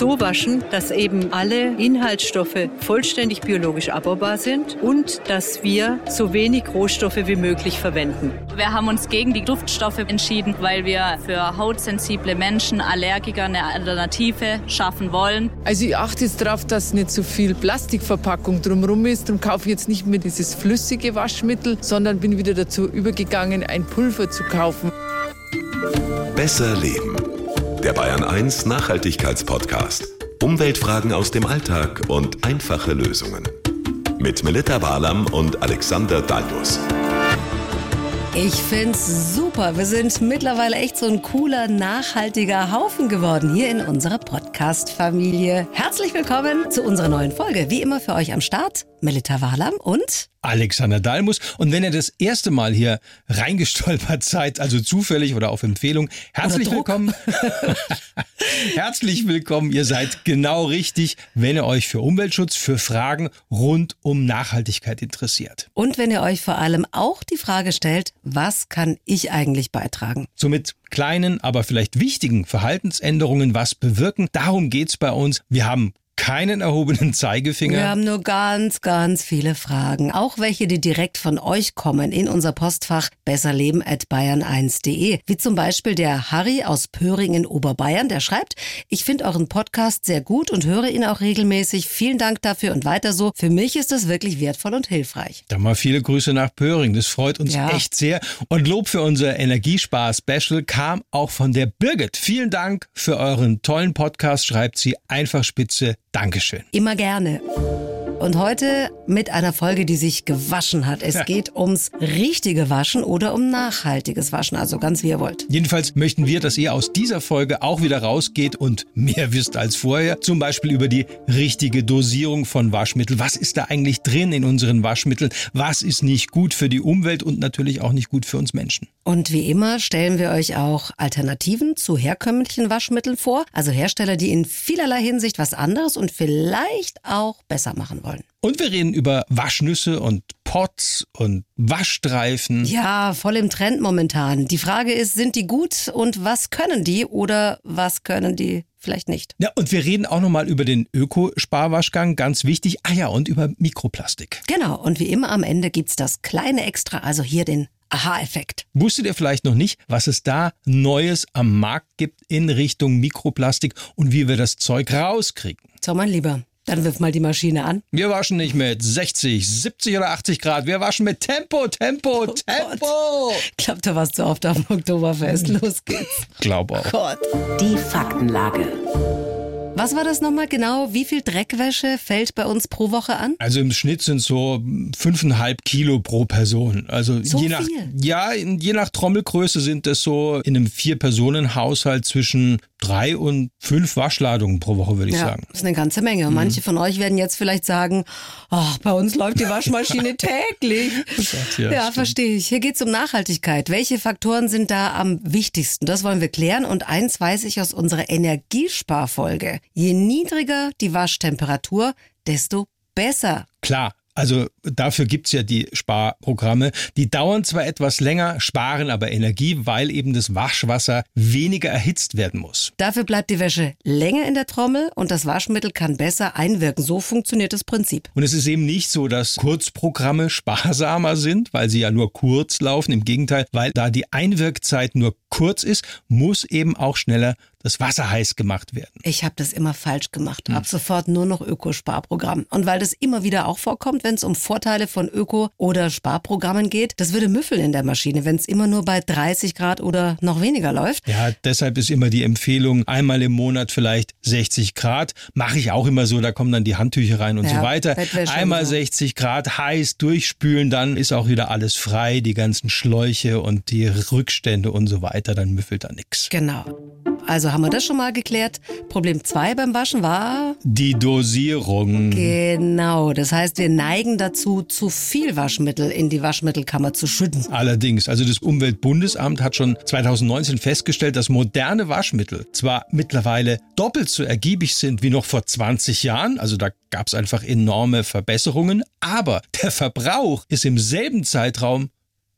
so waschen, dass eben alle Inhaltsstoffe vollständig biologisch abbaubar sind und dass wir so wenig Rohstoffe wie möglich verwenden. Wir haben uns gegen die Duftstoffe entschieden, weil wir für hautsensible Menschen, Allergiker eine Alternative schaffen wollen. Also ich achte jetzt darauf, dass nicht so viel Plastikverpackung drumherum ist. Darum kaufe ich jetzt nicht mehr dieses flüssige Waschmittel, sondern bin wieder dazu übergegangen, ein Pulver zu kaufen. Besser leben. Der Bayern 1 Nachhaltigkeitspodcast. Umweltfragen aus dem Alltag und einfache Lösungen. Mit Melita Barlam und Alexander Dalmus. Ich find's super. Wir sind mittlerweile echt so ein cooler, nachhaltiger Haufen geworden hier in unserer Podcast-Familie. Herzlich willkommen zu unserer neuen Folge. Wie immer für euch am Start, Melita Wahlam und Alexander Dalmus. Und wenn ihr das erste Mal hier reingestolpert seid, also zufällig oder auf Empfehlung, herzlich willkommen. herzlich willkommen. Ihr seid genau richtig, wenn ihr euch für Umweltschutz, für Fragen rund um Nachhaltigkeit interessiert. Und wenn ihr euch vor allem auch die Frage stellt, was kann ich eigentlich beitragen? Somit kleinen, aber vielleicht wichtigen Verhaltensänderungen was bewirken. Darum geht's bei uns. Wir haben keinen erhobenen Zeigefinger. Wir haben nur ganz, ganz viele Fragen. Auch welche, die direkt von euch kommen in unser Postfach besserleben at bayern1.de. Wie zum Beispiel der Harry aus Pöring in Oberbayern, der schreibt, ich finde euren Podcast sehr gut und höre ihn auch regelmäßig. Vielen Dank dafür und weiter so. Für mich ist das wirklich wertvoll und hilfreich. Dann mal viele Grüße nach Pöring. Das freut uns ja. echt sehr. Und Lob für unser Energiespar-Special kam auch von der Birgit. Vielen Dank für euren tollen Podcast, schreibt sie einfach spitze Dankeschön. Immer gerne. Und heute mit einer Folge, die sich gewaschen hat. Es geht ums richtige Waschen oder um nachhaltiges Waschen, also ganz wie ihr wollt. Jedenfalls möchten wir, dass ihr aus dieser Folge auch wieder rausgeht und mehr wisst als vorher. Zum Beispiel über die richtige Dosierung von Waschmitteln. Was ist da eigentlich drin in unseren Waschmitteln? Was ist nicht gut für die Umwelt und natürlich auch nicht gut für uns Menschen? Und wie immer stellen wir euch auch Alternativen zu herkömmlichen Waschmitteln vor. Also Hersteller, die in vielerlei Hinsicht was anderes und vielleicht auch besser machen wollen wollen. Und wir reden über Waschnüsse und Pots und Waschstreifen. Ja, voll im Trend momentan. Die Frage ist, sind die gut und was können die oder was können die vielleicht nicht? Ja, und wir reden auch nochmal über den Ökosparwaschgang, ganz wichtig. Ah ja, und über Mikroplastik. Genau, und wie immer am Ende gibt es das kleine Extra, also hier den Aha-Effekt. Wusstet ihr vielleicht noch nicht, was es da Neues am Markt gibt in Richtung Mikroplastik und wie wir das Zeug rauskriegen? So, mein Lieber, dann wirf mal die Maschine an. Wir waschen nicht mit 60, 70 oder 80 Grad. Wir waschen mit Tempo, Tempo, oh Tempo. Gott. Ich glaube, du warst zu oft auf dem Oktoberfest. Los geht's. Glaub auch. Gott. Die Faktenlage. Was war das nochmal genau? Wie viel Dreckwäsche fällt bei uns pro Woche an? Also im Schnitt sind so fünfeinhalb Kilo pro Person. Also so je nach, viel? ja, je nach Trommelgröße sind das so in einem Vier-Personen-Haushalt zwischen drei und fünf Waschladungen pro Woche, würde ich ja, sagen. Das ist eine ganze Menge. Und manche von euch werden jetzt vielleicht sagen, ach, bei uns läuft die Waschmaschine täglich. ja, ja verstehe ich. Hier geht es um Nachhaltigkeit. Welche Faktoren sind da am wichtigsten? Das wollen wir klären. Und eins weiß ich aus unserer Energiesparfolge. Je niedriger die Waschtemperatur, desto besser. Klar, also dafür gibt's ja die Sparprogramme. Die dauern zwar etwas länger, sparen aber Energie, weil eben das Waschwasser weniger erhitzt werden muss. Dafür bleibt die Wäsche länger in der Trommel und das Waschmittel kann besser einwirken. So funktioniert das Prinzip. Und es ist eben nicht so, dass Kurzprogramme sparsamer sind, weil sie ja nur kurz laufen. Im Gegenteil, weil da die Einwirkzeit nur kurz ist, muss eben auch schneller das Wasser heiß gemacht werden. Ich habe das immer falsch gemacht. Hm. Ab sofort nur noch Ökosparprogramm. Und weil das immer wieder auch vorkommt, wenn es um Vorteile von Öko- oder Sparprogrammen geht, das würde müffeln in der Maschine, wenn es immer nur bei 30 Grad oder noch weniger läuft. Ja, deshalb ist immer die Empfehlung, einmal im Monat vielleicht 60 Grad. Mache ich auch immer so, da kommen dann die Handtücher rein und Ja, so weiter. Einmal so. 60 Grad heiß durchspülen, dann ist auch wieder alles frei, die ganzen Schläuche und die Rückstände und so weiter, dann müffelt da nichts. Genau. Also haben wir das schon mal geklärt. Problem zwei beim Waschen war Die Dosierung. genau. Das heißt, wir neigen dazu, zu viel Waschmittel in die Waschmittelkammer zu schütten. Allerdings, also das Umweltbundesamt hat schon 2019 festgestellt, dass moderne Waschmittel zwar mittlerweile doppelt so ergiebig sind wie noch vor 20 Jahren, also da gab es einfach enorme Verbesserungen, aber der Verbrauch ist im selben Zeitraum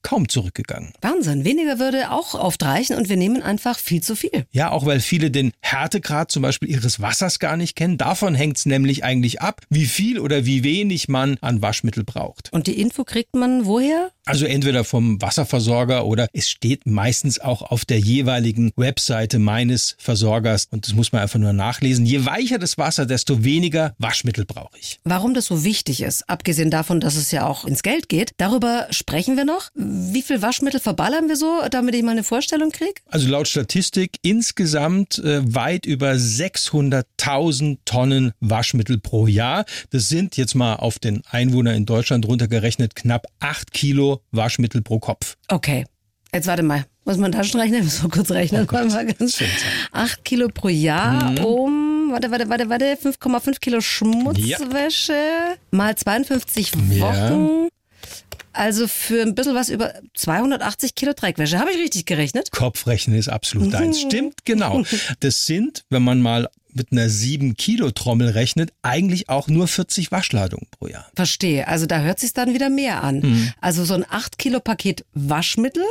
kaum zurückgegangen. Wahnsinn, weniger würde auch oft reichen und wir nehmen einfach viel zu viel. Ja, auch weil viele den Härtegrad zum Beispiel ihres Wassers gar nicht kennen. Davon hängt es nämlich eigentlich ab, wie viel oder wie wenig man an Waschmittel braucht. Und die Info kriegt man woher? Also entweder vom Wasserversorger oder es steht meistens auch auf der jeweiligen Webseite meines Versorgers und das muss man einfach nur nachlesen. Je weicher das Wasser, desto weniger Waschmittel brauche ich. Warum das so wichtig ist, abgesehen davon, dass es ja auch ins Geld geht, darüber sprechen wir noch. Wie viel Waschmittel verballern wir so, damit ich mal eine Vorstellung kriege? Also laut Statistik insgesamt äh, weit über 600.000 Tonnen Waschmittel pro Jahr. Das sind jetzt mal auf den Einwohner in Deutschland runtergerechnet knapp 8 Kilo Waschmittel pro Kopf. Okay. Jetzt warte mal. Muss man Taschenrechnen? Muss man kurz rechnen. Oh mal ganz schön. 8 Kilo pro Jahr Mhm. um, warte, warte, warte, warte, 5,5 Kilo Schmutzwäsche mal 52 Ja. Also für ein bisschen was über 280 Kilo Dreckwäsche. Habe ich richtig gerechnet? Kopfrechnen ist absolut deins. Stimmt, genau. Das sind, wenn man mal mit einer 7-Kilo-Trommel rechnet, eigentlich auch nur 40 Waschladungen pro Jahr. Verstehe. Also da hört sich dann wieder mehr an. Mhm. Also so ein 8 Kilo Paket Waschmittel,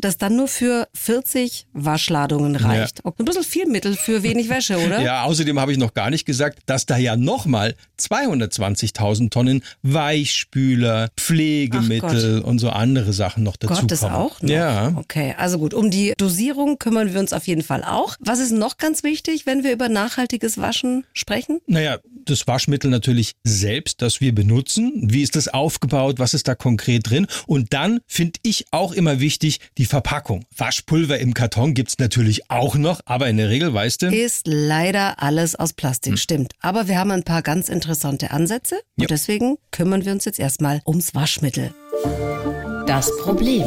das dann nur für 40 Waschladungen reicht. Ein bisschen viel Mittel für wenig Wäsche, oder? Ja, außerdem habe ich noch gar nicht gesagt, dass da ja nochmal 220.000 Tonnen Weichspüler, Pflegemittel und so andere Sachen noch dazu Gott, das kommen. auch noch? Ja. Okay, also gut, um die Dosierung kümmern wir uns auf jeden Fall auch. Was ist noch ganz wichtig, wenn wir über nachhaltiges Waschen sprechen? Naja, das Waschmittel natürlich selbst, das wir benutzen. Wie ist das aufgebaut? Was ist da konkret drin? Und dann finde ich auch immer wichtig die Verpackung. Waschpulver im Karton gibt's natürlich auch noch, aber in der Regel, weißt du, Ist leider alles aus Plastik, Hm. stimmt. Aber wir haben ein paar ganz interessante Ansätze und Ja. deswegen kümmern wir uns jetzt erstmal ums Waschmittel. Das Problem.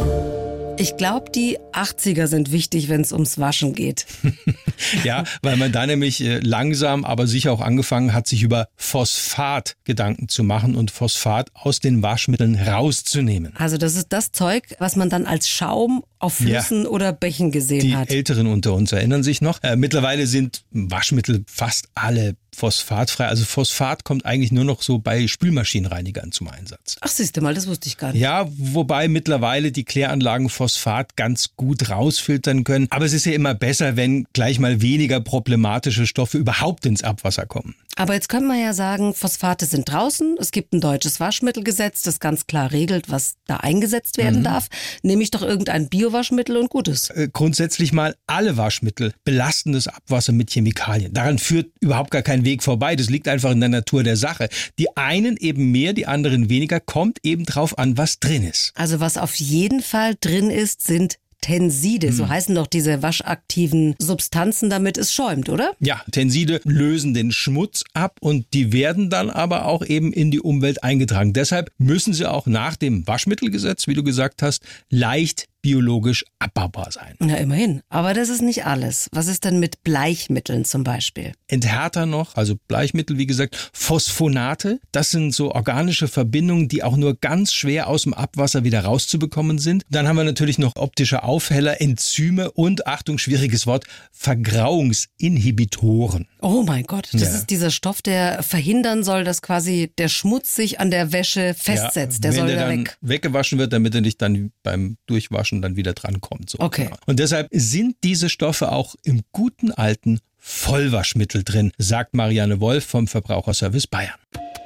Ich glaube, die 80er sind wichtig, wenn es ums Waschen geht. ja, weil man da nämlich äh, langsam, aber sicher auch angefangen hat, sich über Phosphat Gedanken zu machen und Phosphat aus den Waschmitteln rauszunehmen. Also das ist das Zeug, was man dann als Schaum auf Flüssen oder Bächen gesehen Die hat. Älteren unter uns erinnern sich noch. Äh, mittlerweile sind Waschmittel fast alle phosphatfrei. Also Phosphat kommt eigentlich nur noch so bei Spülmaschinenreinigern zum Einsatz. Ach, siehst du mal, das wusste ich gar nicht. Ja, wobei mittlerweile die Kläranlagen Phosphat ganz gut rausfiltern können. Aber es ist ja immer besser, wenn gleich mal weniger problematische Stoffe überhaupt ins Abwasser kommen. Aber jetzt können wir ja sagen, Phosphate sind draußen. Es gibt ein deutsches Waschmittelgesetz, das ganz klar regelt, was da eingesetzt Mhm. werden darf. Nehme ich doch irgendein Biowaschmittel und gutes. Äh, grundsätzlich mal alle Waschmittel belasten das Abwasser mit Chemikalien. Daran führt überhaupt gar kein Weg vorbei. Das liegt einfach in der Natur der Sache. Die einen eben mehr, die anderen weniger, kommt eben drauf an, was drin ist. Also was auf jeden Fall drin ist, sind Tenside. So heißen doch diese waschaktiven Substanzen, damit es schäumt, oder? Ja, Tenside lösen den Schmutz ab und die werden dann aber auch eben in die Umwelt eingetragen. Deshalb müssen sie auch nach dem Waschmittelgesetz, wie du gesagt hast, leicht biologisch abbaubar sein. Na, immerhin. Aber das ist nicht alles. Was ist denn mit Bleichmitteln zum Beispiel? Enthärter noch, also Bleichmittel, wie gesagt, Phosphonate, das sind so organische Verbindungen, die auch nur ganz schwer aus dem Abwasser wieder rauszubekommen sind. Dann haben wir natürlich noch optische Aufheller, Enzyme und, Achtung, schwieriges Wort, Vergrauungsinhibitoren. Oh mein Gott, das Ja. ist dieser Stoff, der verhindern soll, dass quasi der Schmutz sich an der Wäsche festsetzt. der wenn soll der dann weg. weggewaschen wird, damit er nicht dann beim Durchwaschen dann wieder drankommt. So, Okay. Genau. Und deshalb sind diese Stoffe auch im guten alten Vollwaschmittel drin, sagt Marianne Wolf vom Verbraucherservice Bayern.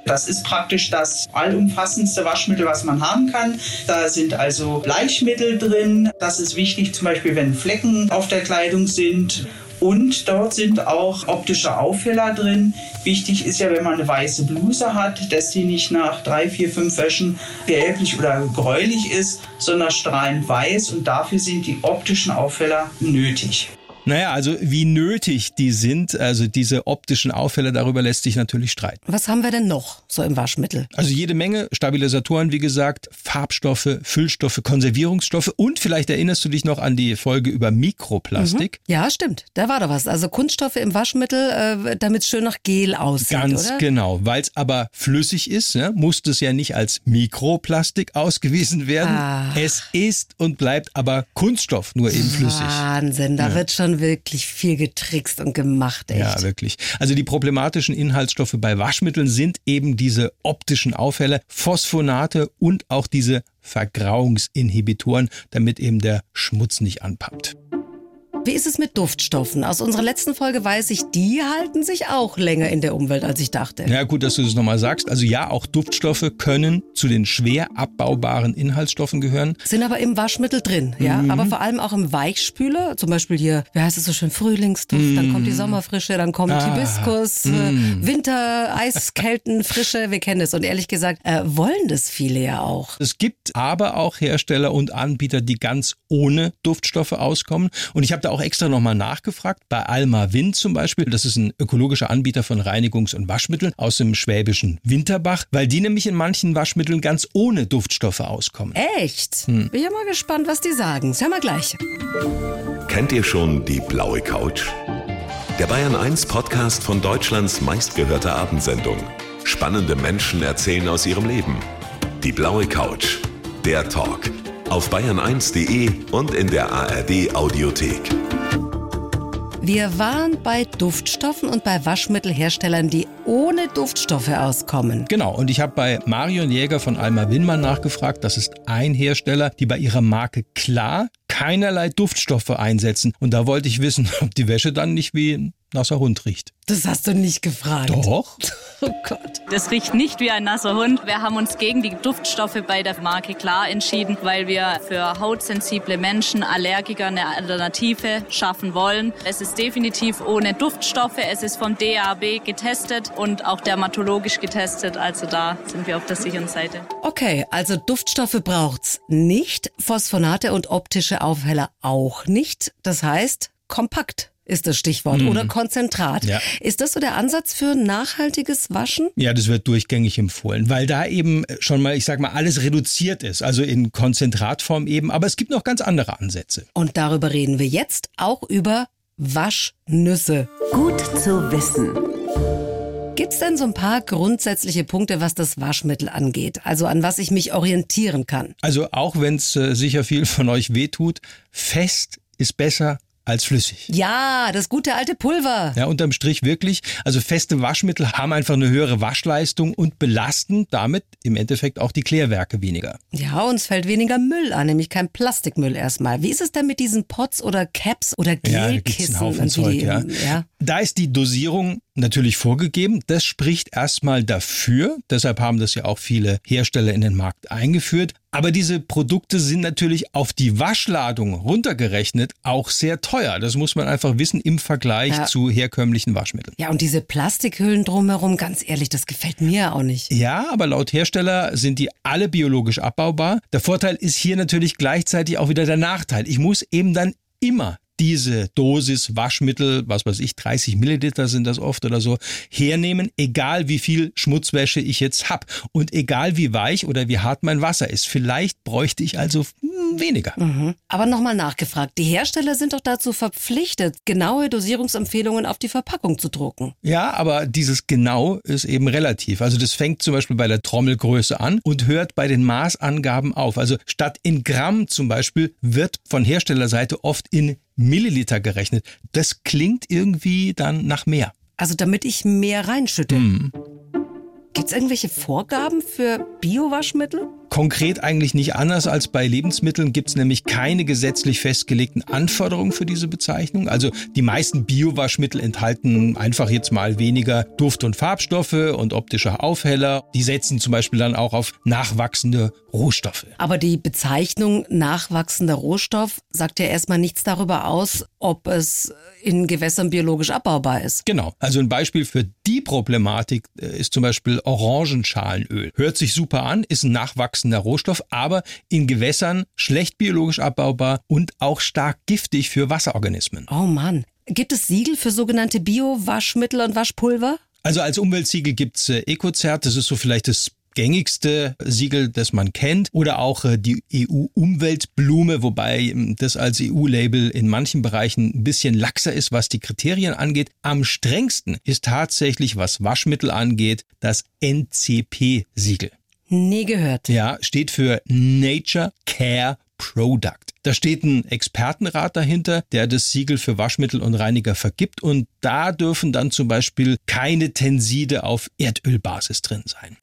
Das ist praktisch das allumfassendste Waschmittel, was man haben kann. Da sind also Bleichmittel drin. Das ist wichtig, zum Beispiel, wenn Flecken auf der Kleidung sind. Und dort sind auch optische Aufheller drin. Wichtig ist ja, wenn man eine weiße Bluse hat, dass die nicht nach drei, vier, fünf Wäschen gelblich oder gräulich ist, sondern strahlend weiß. Und dafür sind die optischen Aufheller nötig. Naja, also wie nötig die sind, also diese optischen Aufheller, darüber lässt sich natürlich streiten. Was haben wir denn noch so im Waschmittel? Also jede Menge Stabilisatoren, wie gesagt, Farbstoffe, Füllstoffe, Konservierungsstoffe und vielleicht erinnerst du dich noch an die Folge über Mikroplastik. Ja, stimmt. Da war doch was. Also Kunststoffe im Waschmittel, äh, damit es schön nach Gel aussieht, Ganz oder? genau. Weil es aber flüssig ist, ja, muss es ja nicht als Mikroplastik ausgewiesen werden. Ah. Es ist und bleibt aber Kunststoff, nur eben flüssig. Wahnsinn, da wird schon schon wirklich viel getrickst und gemacht, echt. Ja, wirklich. Also die problematischen Inhaltsstoffe bei Waschmitteln sind eben diese optischen Aufheller, Phosphonate und auch diese Vergrauungsinhibitoren, damit eben der Schmutz nicht anpappt. Wie ist es mit Duftstoffen? Aus unserer letzten Folge weiß ich, die halten sich auch länger in der Umwelt, als ich dachte. Ja, gut, dass du das nochmal sagst. Also ja, auch Duftstoffe können zu den schwer abbaubaren Inhaltsstoffen gehören. Sind aber im Waschmittel drin, ja. Mhm. Aber vor allem auch im Weichspüler. Zum Beispiel hier, wie heißt es so schön, Frühlingsduft, dann kommt die Sommerfrische, dann kommt Mhm. Ah, Hibiskus, äh, Winter, Eiskelten, Frische, wir kennen es. Und ehrlich gesagt, äh, wollen das viele ja auch. Es gibt aber auch Hersteller und Anbieter, die ganz ohne Duftstoffe auskommen. Und ich habe da auch extra nochmal nachgefragt. Bei Alma Wind zum Beispiel, das ist ein ökologischer Anbieter von Reinigungs- und Waschmitteln aus dem schwäbischen Winterbach, weil die nämlich in manchen Waschmitteln ganz ohne Duftstoffe auskommen. Echt? Bin ja mal gespannt, was die sagen. Das hören wir gleich. Kennt ihr schon die blaue Couch? Der Bayern 1 Podcast von Deutschlands meistgehörter Abendsendung. Spannende Menschen erzählen aus ihrem Leben. Die blaue Couch. Der Talk. Auf bayern1.de und in der ARD Audiothek. Wir waren bei Duftstoffen und bei Waschmittelherstellern, die ohne Duftstoffe auskommen. Genau, und ich habe bei Marion Jäger von Alma Winmann nachgefragt. Das ist ein Hersteller, die bei ihrer Marke klar keinerlei Duftstoffe einsetzen. Und da wollte ich wissen, ob die Wäsche dann nicht wie ein nasser Hund riecht. Das hast du nicht gefragt. Doch. Oh Gott. Das riecht nicht wie ein nasser Hund. Wir haben uns gegen die Duftstoffe bei der Marke Klar entschieden, weil wir für hautsensible Menschen, Allergiker eine Alternative schaffen wollen. Es ist definitiv ohne Duftstoffe. Es ist vom DAB getestet und auch dermatologisch getestet. Also da sind wir auf der sicheren Seite. Okay, also Duftstoffe braucht's nicht, Phosphonate und optische Aufheller auch nicht. Das heißt, kompakt ist das Stichwort oder Konzentrat. Ja. Ist das so der Ansatz für nachhaltiges Waschen? Ja, das wird durchgängig empfohlen, weil da eben schon mal, ich sag mal, alles reduziert ist, also in Konzentratform eben, aber es gibt noch ganz andere Ansätze. Und darüber reden wir jetzt auch über Waschnüsse. Gut zu wissen. Gibt's denn so ein paar grundsätzliche Punkte, was das Waschmittel angeht? Also an was ich mich orientieren kann? Also auch wenn es äh, sicher viel von euch wehtut, fest ist besser als flüssig. Ja, das gute alte Pulver. Ja, unterm Strich wirklich. Also feste Waschmittel haben einfach eine höhere Waschleistung und belasten damit im Endeffekt auch die Klärwerke weniger. Ja, uns fällt weniger Müll an, nämlich kein Plastikmüll erstmal. Wie ist es denn mit diesen Pots oder Caps oder Ja, da Gelkissen? Haufen Zeug, ja. ja. Da ist die Dosierung natürlich vorgegeben. Das spricht erstmal dafür. Deshalb haben das ja auch viele Hersteller in den Markt eingeführt. Aber diese Produkte sind natürlich auf die Waschladung runtergerechnet auch sehr teuer. Das muss man einfach wissen im Vergleich Ja. zu herkömmlichen Waschmitteln. Ja, und diese Plastikhüllen drumherum, ganz ehrlich, das gefällt mir auch nicht. Ja, aber laut Hersteller sind die alle biologisch abbaubar. Der Vorteil ist hier natürlich gleichzeitig auch wieder der Nachteil. Ich muss eben dann immer diese Dosis Waschmittel, was weiß ich, 30 Milliliter sind das oft oder so, hernehmen, egal wie viel Schmutzwäsche ich jetzt hab und egal wie weich oder wie hart mein Wasser ist. Vielleicht bräuchte ich also hm, weniger. Aber nochmal nachgefragt, die Hersteller sind doch dazu verpflichtet, genaue Dosierungsempfehlungen auf die Verpackung zu drucken. Ja, aber dieses genau ist eben relativ. Also das fängt zum Beispiel bei der Trommelgröße an und hört bei den Maßangaben auf. Also statt in Gramm zum Beispiel wird von Herstellerseite oft in Milliliter gerechnet. Das klingt irgendwie dann nach mehr. Also damit ich mehr reinschütte. Mhm. Gibt's irgendwelche Vorgaben für Biowaschmittel? Konkret eigentlich nicht anders als bei Lebensmitteln gibt es nämlich keine gesetzlich festgelegten Anforderungen für diese Bezeichnung. Also die meisten Biowaschmittel enthalten einfach jetzt mal weniger Duft- und Farbstoffe und optische Aufheller. Die setzen zum Beispiel dann auch auf nachwachsende Rohstoffe. Aber die Bezeichnung nachwachsender Rohstoff sagt ja erstmal nichts darüber aus, ob es in Gewässern biologisch abbaubar ist. Genau. Also ein Beispiel für die Problematik äh, ist zum Beispiel Orangenschalenöl. Hört sich super an, ist ein nachwachsender Rohstoff, aber in Gewässern schlecht biologisch abbaubar und auch stark giftig für Wasserorganismen. Oh Mann. Gibt es Siegel für sogenannte Bio-Waschmittel und Waschpulver? Also als Umweltsiegel gibt's äh, Ecozert, das ist so vielleicht das gängigste Siegel, das man kennt, oder auch äh, die EU-Umweltblume, wobei ähm, das als EU-Label in manchen Bereichen ein bisschen laxer ist, was die Kriterien angeht. Am strengsten ist tatsächlich, was Waschmittel angeht, das NCP-Siegel. Nie gehört. Ja, steht für Nature Care Product. Da steht ein Expertenrat dahinter, der das Siegel für Waschmittel und Reiniger vergibt und da dürfen dann zum Beispiel keine Tenside auf Erdölbasis drin sein.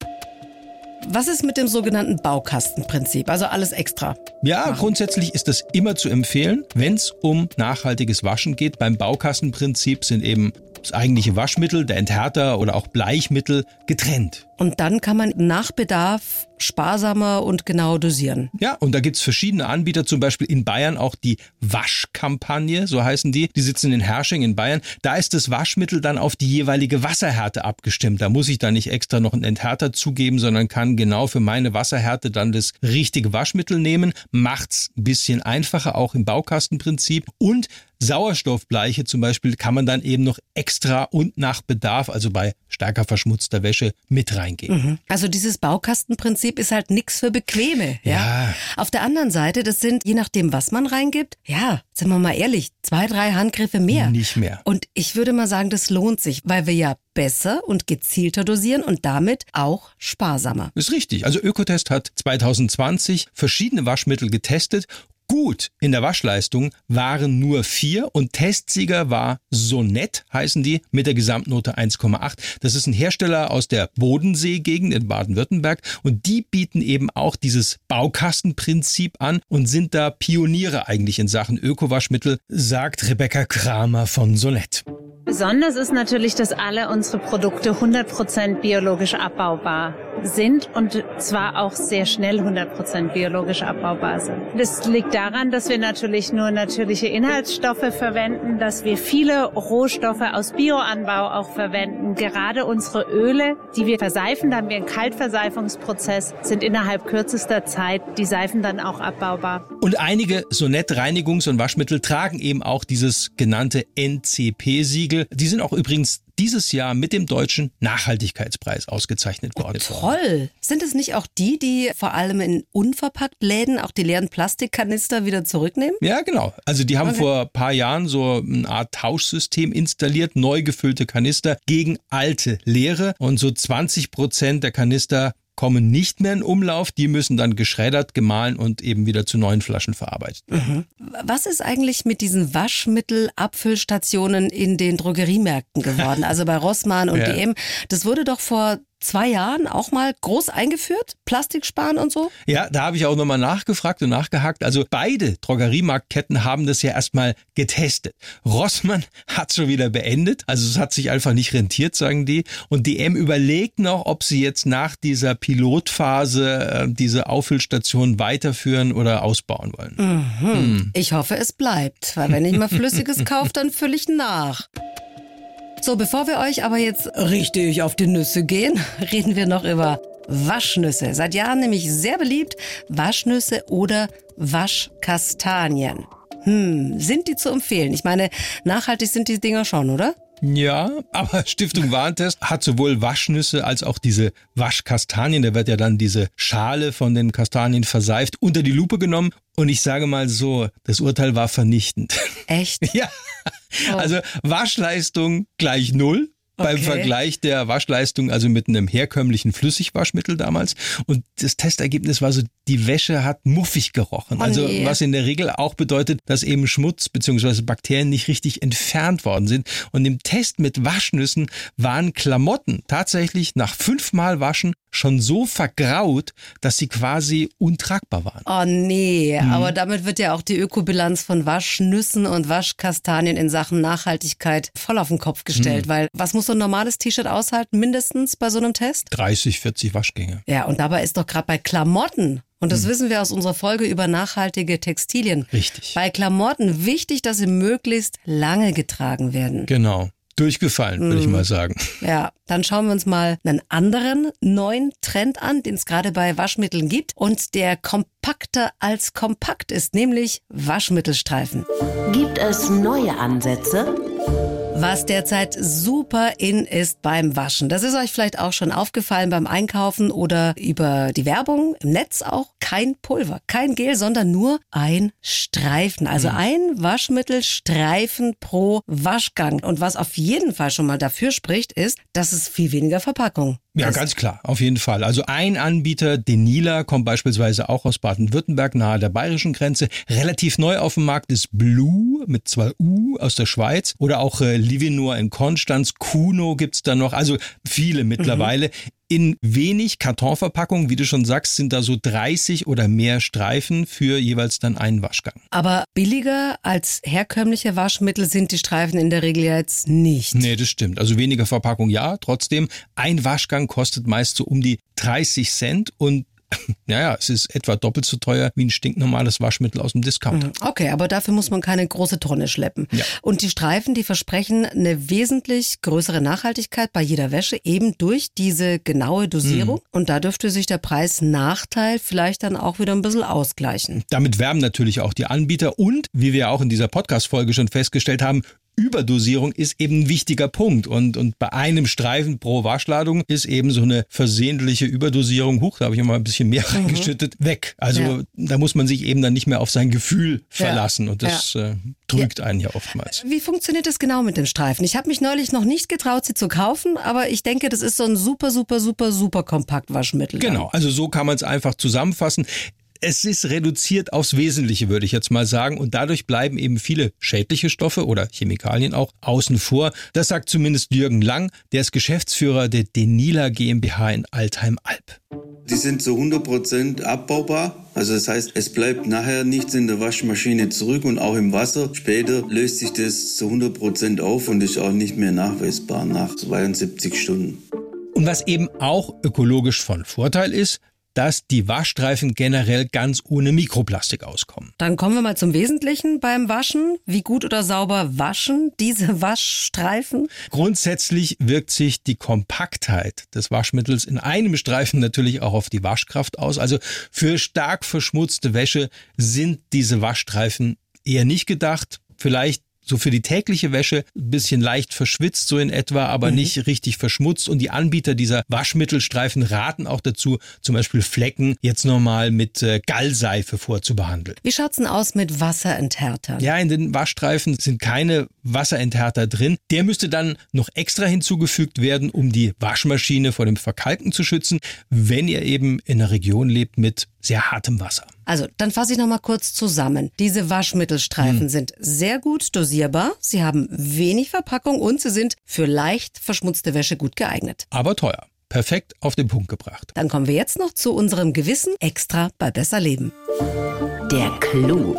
Was ist mit dem sogenannten Baukastenprinzip? Also alles extra. Ja, machen. grundsätzlich ist das immer zu empfehlen, wenn es um nachhaltiges Waschen geht. Beim Baukastenprinzip sind eben das eigentliche Waschmittel, der Enthärter oder auch Bleichmittel getrennt. Und dann kann man nach Bedarf sparsamer und genau dosieren. Ja, und da gibt's verschiedene Anbieter, zum Beispiel in Bayern auch die Waschkampagne, so heißen die. Die sitzen in Hersching in Bayern. Da ist das Waschmittel dann auf die jeweilige Wasserhärte abgestimmt. Da muss ich da nicht extra noch einen Enthärter zugeben, sondern kann genau für meine Wasserhärte dann das richtige Waschmittel nehmen. Macht's ein bisschen einfacher, auch im Baukastenprinzip. Und Sauerstoffbleiche zum Beispiel kann man dann eben noch extra und nach Bedarf, also bei stärker verschmutzter Wäsche, mit reingeben. Mhm. Also dieses Baukastenprinzip ist halt nichts für Bequeme. Ja? ja. Auf der anderen Seite, das sind, je nachdem, was man reingibt, ja, sind wir mal ehrlich, zwei, drei Handgriffe mehr. Nicht mehr. Und ich würde mal sagen, das lohnt sich, weil wir ja besser und gezielter dosieren und damit auch sparsamer. Ist richtig. Also Ökotest hat 2020 verschiedene Waschmittel getestet Gut in der Waschleistung waren nur vier und Testsieger war Sonett, heißen die, mit der Gesamtnote 1,8. Das ist ein Hersteller aus der Bodenseegegend in Baden-Württemberg und die bieten eben auch dieses Baukastenprinzip an und sind da Pioniere eigentlich in Sachen Ökowaschmittel, sagt Rebecca Kramer von Sonett. Besonders ist natürlich, dass alle unsere Produkte 100% biologisch abbaubar sind und zwar auch sehr schnell 100% biologisch abbaubar sind. Das liegt daran, dass wir natürlich nur natürliche Inhaltsstoffe verwenden, dass wir viele Rohstoffe aus Bioanbau auch verwenden. Gerade unsere Öle, die wir verseifen, da haben wir einen Kaltverseifungsprozess, sind innerhalb kürzester Zeit die Seifen dann auch abbaubar. Und einige Sonett-Reinigungs- und Waschmittel tragen eben auch dieses genannte NCP-Siegel. Die sind auch übrigens dieses Jahr mit dem deutschen Nachhaltigkeitspreis ausgezeichnet worden. Oh, toll. Sind es nicht auch die, die vor allem in unverpackt Läden auch die leeren Plastikkanister wieder zurücknehmen? Ja, genau. Also die haben okay. vor ein paar Jahren so eine Art Tauschsystem installiert, neu gefüllte Kanister gegen alte leere und so 20 Prozent der Kanister kommen nicht mehr in Umlauf, die müssen dann geschreddert, gemahlen und eben wieder zu neuen Flaschen verarbeitet werden. Mhm. Was ist eigentlich mit diesen Waschmittel-Abfüllstationen in den Drogeriemärkten geworden? Also bei Rossmann und ja. DM. Das wurde doch vor zwei Jahren auch mal groß eingeführt, Plastik sparen und so? Ja, da habe ich auch nochmal nachgefragt und nachgehakt. Also beide Drogeriemarktketten haben das ja erstmal getestet. Rossmann hat schon wieder beendet, also es hat sich einfach nicht rentiert, sagen die. Und DM überlegt noch, ob sie jetzt nach dieser Pilotphase äh, diese Auffüllstation weiterführen oder ausbauen wollen. Mhm. Hm. Ich hoffe, es bleibt, weil wenn ich mal Flüssiges kaufe, dann fülle ich nach. So, bevor wir euch aber jetzt richtig auf die Nüsse gehen, reden wir noch über Waschnüsse. Seit Jahren nämlich sehr beliebt. Waschnüsse oder Waschkastanien. Hm, sind die zu empfehlen? Ich meine, nachhaltig sind die Dinger schon, oder? Ja, aber Stiftung Warentest hat sowohl Waschnüsse als auch diese Waschkastanien, da wird ja dann diese Schale von den Kastanien verseift, unter die Lupe genommen. Und ich sage mal so, das Urteil war vernichtend. Echt? Ja. Oh. Also Waschleistung gleich null beim Vergleich der Waschleistung, also mit einem herkömmlichen Flüssigwaschmittel damals. Und das Testergebnis war so, die Wäsche hat muffig gerochen. Oh also nee. was in der Regel auch bedeutet, dass eben Schmutz bzw. Bakterien nicht richtig entfernt worden sind. Und im Test mit Waschnüssen waren Klamotten tatsächlich nach fünfmal Waschen schon so vergraut, dass sie quasi untragbar waren. Oh nee, mhm. aber damit wird ja auch die Ökobilanz von Waschnüssen und Waschkastanien in Sachen Nachhaltigkeit voll auf den Kopf gestellt, mhm. weil was muss so ein normales T-Shirt aushalten, mindestens bei so einem Test? 30, 40 Waschgänge. Ja, und dabei ist doch gerade bei Klamotten und das mhm. wissen wir aus unserer Folge über nachhaltige Textilien. Richtig. Bei Klamotten wichtig, dass sie möglichst lange getragen werden. Genau durchgefallen, würde ich mhm. mal sagen. Ja, dann schauen wir uns mal einen anderen neuen Trend an, den es gerade bei Waschmitteln gibt und der kompakter als kompakt ist, nämlich Waschmittelstreifen. Gibt es neue Ansätze? Was derzeit super in ist beim Waschen. Das ist euch vielleicht auch schon aufgefallen beim Einkaufen oder über die Werbung im Netz auch. Kein Pulver, kein Gel, sondern nur ein Streifen. Also mhm. ein Waschmittelstreifen pro Waschgang. Und was auf jeden Fall schon mal dafür spricht, ist, dass es viel weniger Verpackung Ja, ganz klar, auf jeden Fall. Also ein Anbieter, Denila, kommt beispielsweise auch aus Baden-Württemberg, nahe der bayerischen Grenze. Relativ neu auf dem Markt ist Blue mit zwei U aus der Schweiz oder auch äh, Livinor in Konstanz. Kuno gibt's da noch, also viele mittlerweile. Mhm. In wenig Kartonverpackungen, wie du schon sagst, sind da so 30 oder mehr Streifen für jeweils dann einen Waschgang. Aber billiger als herkömmliche Waschmittel sind die Streifen in der Regel jetzt nicht. Nee, das stimmt. Also weniger Verpackung ja, trotzdem. Ein Waschgang kostet meist so um die 30 Cent und naja, es ist etwa doppelt so teuer wie ein stinknormales Waschmittel aus dem Discounter. Mhm. Okay, aber dafür muss man keine große Tonne schleppen. Ja. Und die Streifen, die versprechen eine wesentlich größere Nachhaltigkeit bei jeder Wäsche, eben durch diese genaue Dosierung. Mhm. Und da dürfte sich der Preis-Nachteil vielleicht dann auch wieder ein bisschen ausgleichen. Damit werben natürlich auch die Anbieter und, wie wir auch in dieser Podcast-Folge schon festgestellt haben, Überdosierung ist eben ein wichtiger Punkt. Und, und bei einem Streifen pro Waschladung ist eben so eine versehentliche Überdosierung, huch, da habe ich mal ein bisschen mehr reingeschüttet, weg. Also Ja. da muss man sich eben dann nicht mehr auf sein Gefühl verlassen. Und das Ja. äh, trügt einen ja oftmals. Wie funktioniert das genau mit dem Streifen? Ich habe mich neulich noch nicht getraut, sie zu kaufen, aber ich denke, das ist so ein super, super, super, super Kompaktwaschmittel. Genau, also so kann man es einfach zusammenfassen. Es ist reduziert aufs Wesentliche, würde ich jetzt mal sagen. Und dadurch bleiben eben viele schädliche Stoffe oder Chemikalien auch außen vor. Das sagt zumindest Jürgen Lang, der ist Geschäftsführer der Denila GmbH in Altheim-Alb. Die sind zu 100% abbaubar. Also das heißt, es bleibt nachher nichts in der Waschmaschine zurück und auch im Wasser. Später löst sich das zu 100% auf und ist auch nicht mehr nachweisbar nach 72 Stunden. Und was eben auch ökologisch von Vorteil ist, dass die Waschstreifen generell ganz ohne Mikroplastik auskommen. Dann kommen wir mal zum Wesentlichen beim Waschen. Wie gut oder sauber waschen diese Waschstreifen? Grundsätzlich wirkt sich die Kompaktheit des Waschmittels in einem Streifen natürlich auch auf die Waschkraft aus. Also für stark verschmutzte Wäsche sind diese Waschstreifen eher nicht gedacht. Vielleicht so für die tägliche Wäsche ein bisschen leicht verschwitzt, so in etwa, aber nicht richtig verschmutzt. Und die Anbieter dieser Waschmittelstreifen raten auch dazu, zum Beispiel Flecken jetzt nochmal mit äh, Gallseife vorzubehandeln. Wie schaut's denn aus mit Wasserenthärtern? Ja, in den Waschstreifen sind keine Wasserenthärter drin. Der müsste dann noch extra hinzugefügt werden, um die Waschmaschine vor dem Verkalken zu schützen, wenn ihr eben in einer Region lebt mit sehr hartem Wasser. Also, dann fasse ich noch mal kurz zusammen. Diese Waschmittelstreifen sind sehr gut dosierbar, sie haben wenig Verpackung und sie sind für leicht verschmutzte Wäsche gut geeignet. Aber teuer. Perfekt auf den Punkt gebracht. Dann kommen wir jetzt noch zu unserem Gewissen extra bei Besser Leben. Der Clou.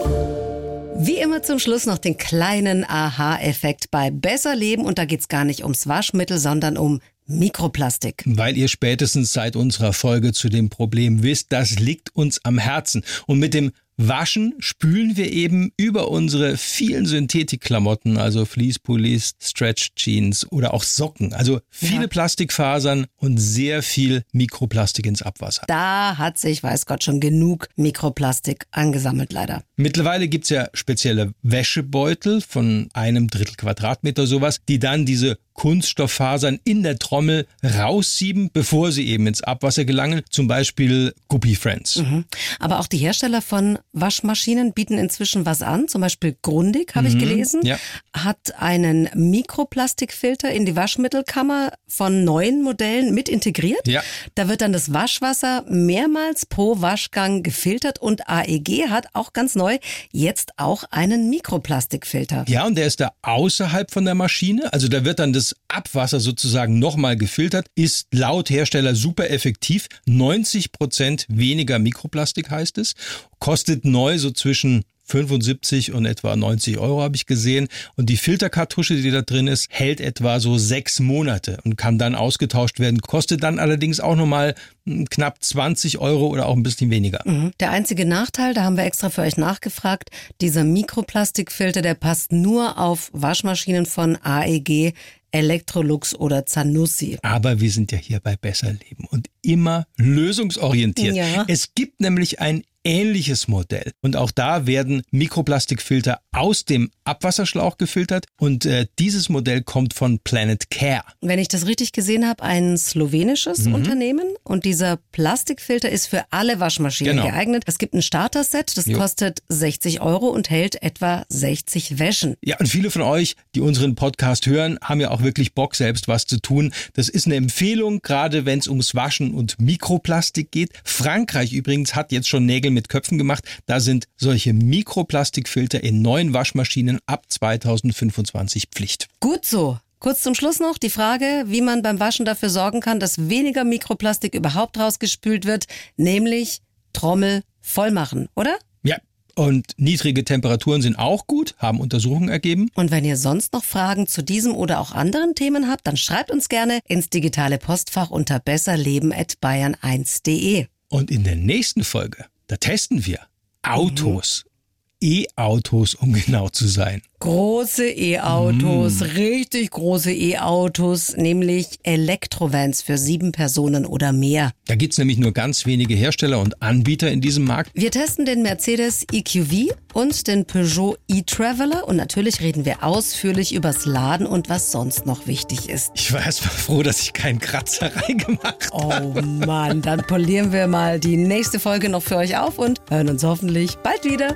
Wie immer zum Schluss noch den kleinen Aha-Effekt bei Besser Leben und da geht's gar nicht ums Waschmittel, sondern um Mikroplastik. Weil ihr spätestens seit unserer Folge zu dem Problem wisst, das liegt uns am Herzen. Und mit dem Waschen spülen wir eben über unsere vielen Synthetikklamotten, also Fleece-Pullis, Stretch-Jeans oder auch Socken. Also viele Ja. Plastikfasern und sehr viel Mikroplastik ins Abwasser. Da hat sich, weiß Gott, schon genug Mikroplastik angesammelt, leider. Mittlerweile gibt's ja spezielle Wäschebeutel von einem Drittel Quadratmeter sowas, die dann diese Kunststofffasern in der Trommel raussieben, bevor sie eben ins Abwasser gelangen. Zum Beispiel Guppy Friends. Mhm. Aber auch die Hersteller von Waschmaschinen bieten inzwischen was an. Zum Beispiel Grundig, habe ich gelesen, ja. hat einen Mikroplastikfilter in die Waschmittelkammer von neuen Modellen mit integriert. Ja. Da wird dann das Waschwasser mehrmals pro Waschgang gefiltert und AEG hat auch ganz neu jetzt auch einen Mikroplastikfilter. Ja, und der ist da außerhalb von der Maschine. Also da wird dann das Abwasser sozusagen nochmal gefiltert, ist laut Hersteller super effektiv. 90 Prozent weniger Mikroplastik heißt es. Kostet neu so zwischen 75 und etwa 90 Euro habe ich gesehen. Und die Filterkartusche, die da drin ist, hält etwa so sechs Monate und kann dann ausgetauscht werden. Kostet dann allerdings auch nochmal hm, knapp 20 Euro oder auch ein bisschen weniger. Mhm. Der einzige Nachteil, da haben wir extra für euch nachgefragt, dieser Mikroplastikfilter, der passt nur auf Waschmaschinen von AEG, Electrolux oder Zanussi. Aber wir sind ja hier bei Besser Leben und immer lösungsorientiert. Ja. Es gibt nämlich ein ähnliches Modell. Und auch da werden Mikroplastikfilter aus dem Abwasserschlauch gefiltert und äh, dieses Modell kommt von Planet Care. Wenn ich das richtig gesehen habe, ein slowenisches mhm. Unternehmen und dieser Plastikfilter ist für alle Waschmaschinen genau. geeignet. Es gibt ein Starter-Set, das jo. kostet 60 Euro und hält etwa 60 Wäschen. Ja, und viele von euch, die unseren Podcast hören, haben ja auch wirklich Bock, selbst was zu tun. Das ist eine Empfehlung, gerade wenn es ums Waschen und Mikroplastik geht. Frankreich übrigens hat jetzt schon Nägel mit Köpfen gemacht. Da sind solche Mikroplastikfilter in neuen Waschmaschinen ab 2025 Pflicht. Gut so. Kurz zum Schluss noch die Frage, wie man beim Waschen dafür sorgen kann, dass weniger Mikroplastik überhaupt rausgespült wird, nämlich Trommel voll machen, oder? Ja, und niedrige Temperaturen sind auch gut, haben Untersuchungen ergeben. Und wenn ihr sonst noch Fragen zu diesem oder auch anderen Themen habt, dann schreibt uns gerne ins digitale Postfach unter besserleben@bayern1.de. Und in der nächsten Folge, da testen wir Autos. Mhm. E-Autos, um genau zu sein. Große E-Autos, mm. richtig große E-Autos, nämlich Elektrovans für sieben Personen oder mehr. Da gibt's nämlich nur ganz wenige Hersteller und Anbieter in diesem Markt. Wir testen den Mercedes EQV und den Peugeot e-Traveler und natürlich reden wir ausführlich übers Laden und was sonst noch wichtig ist. Ich war erst mal froh, dass ich keinen Kratzer reingemacht habe. Oh Mann, dann polieren wir mal die nächste Folge noch für euch auf und hören uns hoffentlich bald wieder.